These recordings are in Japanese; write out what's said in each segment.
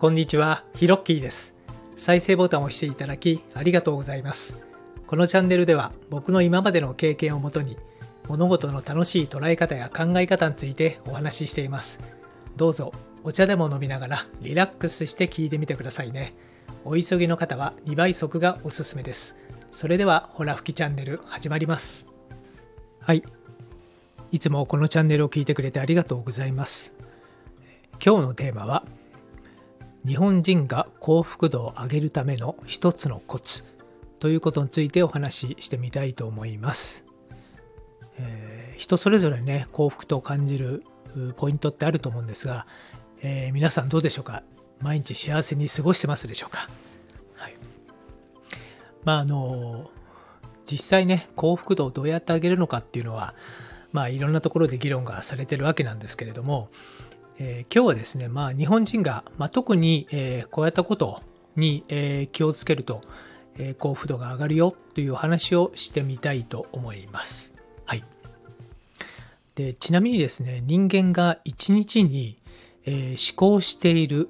こんにちは、ヒロッキーです。再生ボタンを押していただきありがとうございます。このチャンネルでは僕の今までの経験をもとに物事の楽しい捉え方や考え方についてお話ししています。どうぞお茶でも飲みながらリラックスして聞いてみてくださいね。お急ぎの方は2倍速がおすすめです。それではほら吹きチャンネル始まります。はい。いつもこのチャンネルを聞いてくれてありがとうございます。今日のテーマは日本人が幸福度を上げるための一つのコツということについてお話ししてみたいと思います。えー人それぞれね幸福と感じるポイントってあると思うんですが、えー皆さんどうでしょうか？毎日幸せに過ごしてますでしょうか？はい。まああの実際ね幸福度をどうやって上げるのかっていうのはまあいろんなところで議論がされてるわけなんですけれども、えー今日はですね、まあ、日本人が、まあ、特に、えーこうやったことに、えー気をつけると、え幸福度が上がるよという話をしてみたいと思います。はい。でちなみにですね、人間が1日に、え思考している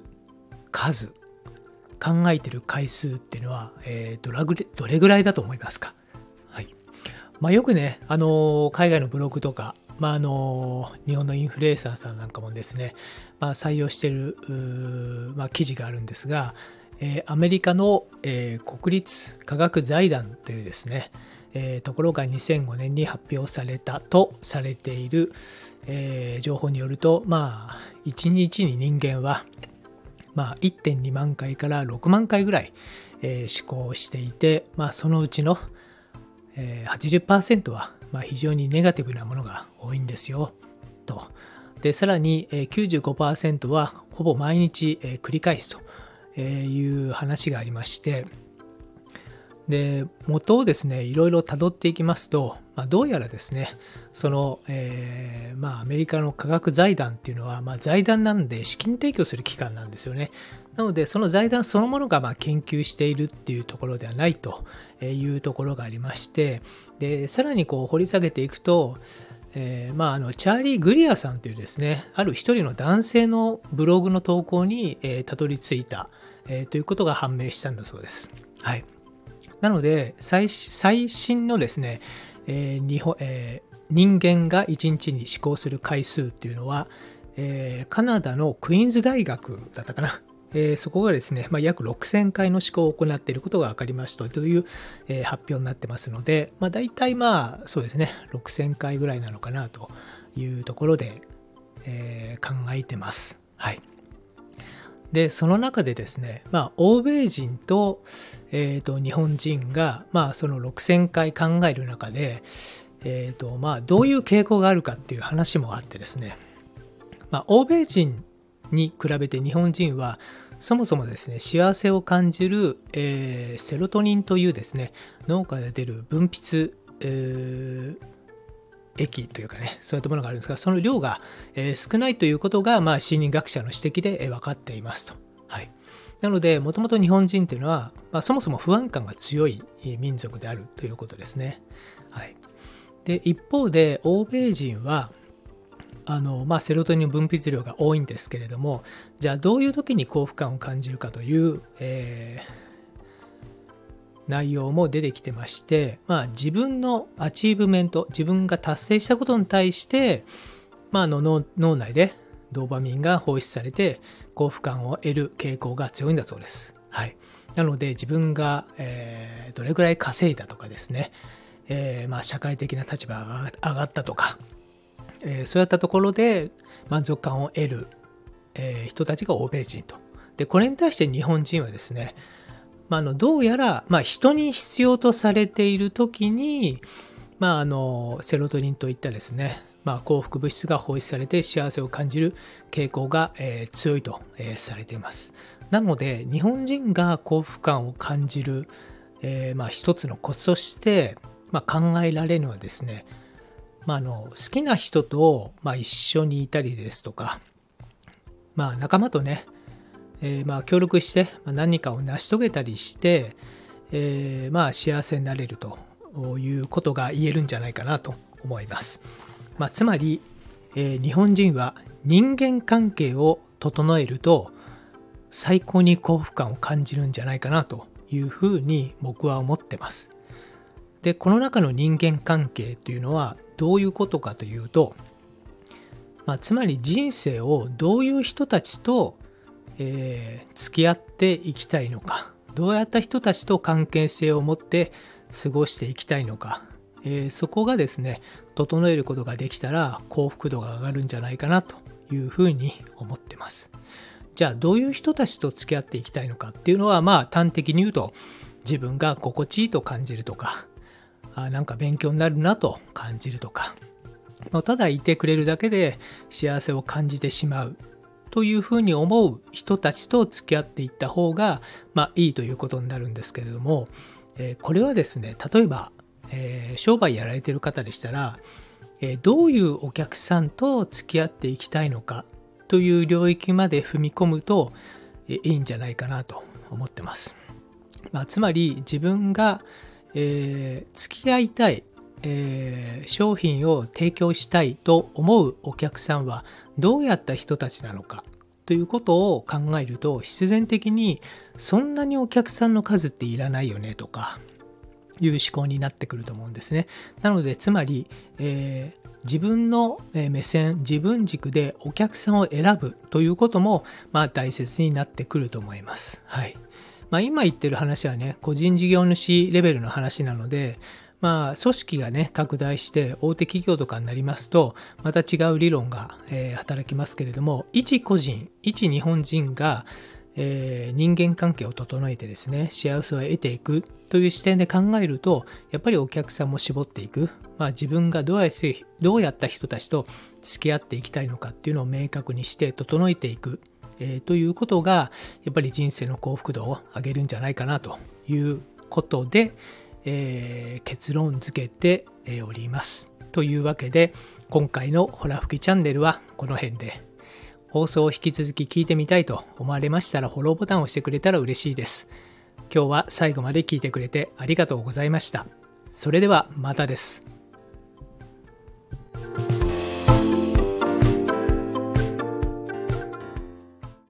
数、考えてる回数っていうのは、えどらぐれどれぐらいだと思いますか？はい。まあ、よくね、あの海外のブログとか、まああの日本のインフルエンサーさんなんかもですね、まあ、採用している、まあ、記事があるんですが、えアメリカの、え国立科学財団というですね、えところが2005年に発表されたとされている、え情報によると、まあ、1日に人間は、まあ、1.2万回から6万回ぐらい、え思考していて、まあ、そのうちの、えー80%は、まあ、非常にネガティブなものが多いんですよと。でさらに、え95%はほぼ毎日、え繰り返すとえいう話がありましてで元をですねいろいろ辿っていきますと、まあ、どうやらですねその、えーまあ、アメリカの科学財団っていうのは、まあ、財団なんで資金提供する機関なんですよねなのでその財団そのものがまあ研究しているっていうところではないというところがありましてでさらにこう掘り下げていくとえーまあ、あのチャーリー・グリアさんというですねある一人の男性のブログの投稿に、えーたどり着いた、えーということが判明したんだそうです。はい、なので最最新のですね、えー日本えー人間が1日に思考する回数っていうのは、えーカナダのクイーンズ大学だったかな、えーそこがですね、まあ、約6000回の思考を行っていることが分かりましたという、えー発表になってますので、まあ、大体まあそうですね6000回ぐらいなのかなというところで、えー考えてます。はい。でその中でですね、まあ、欧米人と,、えーと日本人が、まあ、その6000回考える中で、えーとまあ、どういう傾向があるかっていう話もあってですね、まあ、欧米人に比べて日本人はそもそもですね幸せを感じる、えーセロトニンというですね脳から出る分泌、えー液というかねそういったものがあるんですがその量が、え少ないということが、まあ、心理学者の指摘で、え分かっていますと。はい、なのでもともと日本人というのは、まあ、そもそも不安感が強い民族であるということですね。はい、で一方で欧米人はあのまあ、セロトニン分泌量が多いんですけれどもじゃあどういう時に幸福感を感じるかという、えー内容も出てきてまして、まあ、自分のアチーブメント自分が達成したことに対して、まあ、の脳内でドーパミンが放出されて幸福感を得る傾向が強いんだそうです。はい、なので自分が、えーどれくらい稼いだとかですね、えーまあ、社会的な立場が上がったとか、えーそういったところで満足感を得る、え人たちが欧米人と。でこれに対して日本人はですね、まあ、のどうやら、まあ、人に必要とされている時に、まあ、あのセロトニンといったですね、まあ、幸福物質が放出されて幸せを感じる傾向が、えー強いと、えーされています。なので日本人が幸福感を感じる、えーまあ、一つのコツとして、まあ、考えられるのはですね、まあ、あの好きな人と、まあ、一緒にいたりですとか、まあ、仲間とね、えーまあ協力して何かを成し遂げたりして、えーまあ幸せになれるということが言えるんじゃないかなと思います。まあ、つまり、えー日本人は人間関係を整えると、最高に幸福感を感じるんじゃないかなというふうに僕は思ってます。でこの中の人間関係というのはどういうことかというと、まあ、つまり人生をどういう人たちと、えー、付き合っていきたいのかどうやった人たちと関係性を持って過ごしていきたいのか、えー、そこがですね整えることができたら幸福度が上がるんじゃないかなというふうに思ってます。じゃあどういう人たちと付き合っていきたいのかっていうのはまあ端的に言うと自分が心地いいと感じるとかあなんか勉強になるなと感じるとかただいてくれるだけで幸せを感じてしまうというふうに思う人たちと付き合っていった方が、まあ、いいということになるんですけれども、え、これはですね例えば、え、商売やられてる方でしたら、え、どういうお客さんと付き合っていきたいのかという領域まで踏み込むと、えいいんじゃないかなと思ってます。まあ、つまり自分が、えー付き合いたいえー、商品を提供したいと思うお客さんはどうやった人たちなのかということを考えると必然的にそんなにお客さんの数っていらないよねとかいう思考になってくると思うんですね。なのでつまり、えー、自分の目線自分軸でお客さんを選ぶということも、まあ、大切になってくると思います。はいまあ、今言ってる話はね個人事業主レベルの話なのでまあ、組織がね、拡大して大手企業とかになりますと、また違う理論が、えー、働きますけれども、一個人、一日本人が、えー、人間関係を整えてですね、幸せを得ていくという視点で考えると、やっぱりお客さんも絞っていく。まあ、自分がどうやってどうやった人たちと付き合っていきたいのかっていうのを明確にして整えていく、えー、ということが、やっぱり人生の幸福度を上げるんじゃないかなということで、えー、結論付けております。というわけで今回のホラ吹きチャンネルはこの辺で放送を引き続き聞いてみたいと思われましたらフォローボタンを押してくれたら嬉しいです。今日は最後まで聞いてくれてありがとうございました。それではまたです。